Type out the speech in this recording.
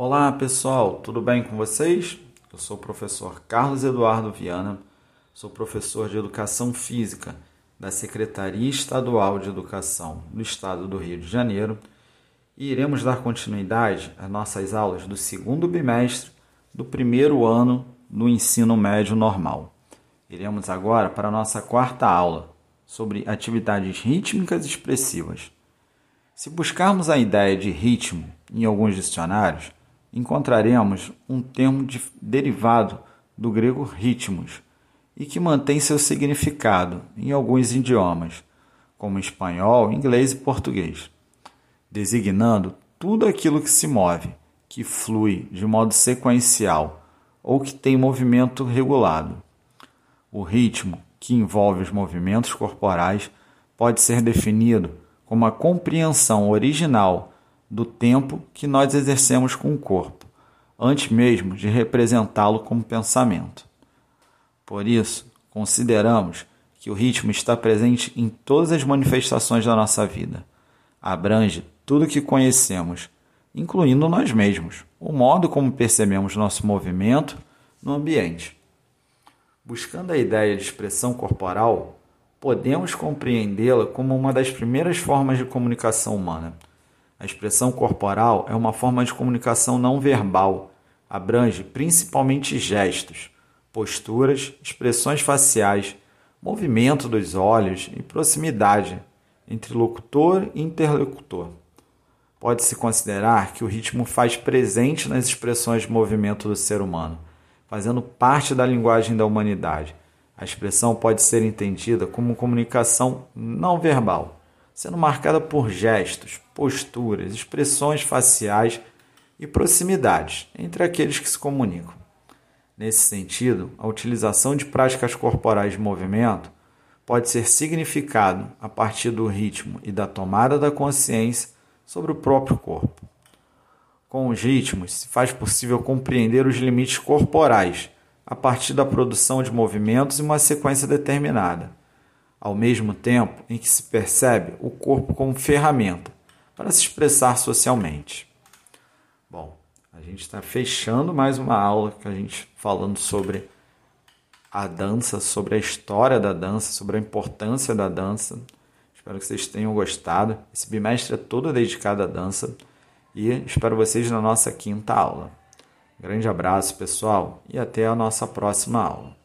Olá pessoal, tudo bem com vocês? Eu sou o professor Carlos Eduardo Viana, sou professor de Educação Física da Secretaria Estadual de Educação do Estado do Rio de Janeiro e iremos dar continuidade às nossas aulas do segundo bimestre do primeiro ano do ensino médio normal. Iremos agora para a nossa quarta aula sobre atividades rítmicas expressivas. Se buscarmos a ideia de ritmo em alguns dicionários, encontraremos um termo de, derivado do grego ritmos e que mantém seu significado em alguns idiomas, como espanhol, inglês e português, designando tudo aquilo que se move, que flui de modo sequencial ou que tem movimento regulado. O ritmo, que envolve os movimentos corporais, pode ser definido como a compreensão original do tempo que nós exercemos com o corpo, antes mesmo de representá-lo como pensamento. Por isso, consideramos que o ritmo está presente em todas as manifestações da nossa vida. Abrange tudo o que conhecemos, incluindo nós mesmos, o modo como percebemos nosso movimento no ambiente. Buscando a ideia de expressão corporal, podemos compreendê-la como uma das primeiras formas de comunicação humana a expressão corporal é uma forma de comunicação não verbal, abrange principalmente gestos, posturas, expressões faciais, movimento dos olhos e proximidade entre locutor e interlocutor. Pode-se considerar que o ritmo faz presente nas expressões de movimento do ser humano, fazendo parte da linguagem da humanidade. A expressão pode ser entendida como comunicação não verbal sendo marcada por gestos, posturas, expressões faciais e proximidades entre aqueles que se comunicam. Nesse sentido, a utilização de práticas corporais de movimento pode ser significado a partir do ritmo e da tomada da consciência sobre o próprio corpo. Com os ritmos, se faz possível compreender os limites corporais a partir da produção de movimentos em uma sequência determinada ao mesmo tempo em que se percebe o corpo como ferramenta para se expressar socialmente. Bom, a gente está fechando mais uma aula que a gente falando sobre a dança, sobre a história da dança, sobre a importância da dança. Espero que vocês tenham gostado. Esse bimestre é todo dedicado à dança e espero vocês na nossa quinta aula. grande abraço, pessoal, e até a nossa próxima aula.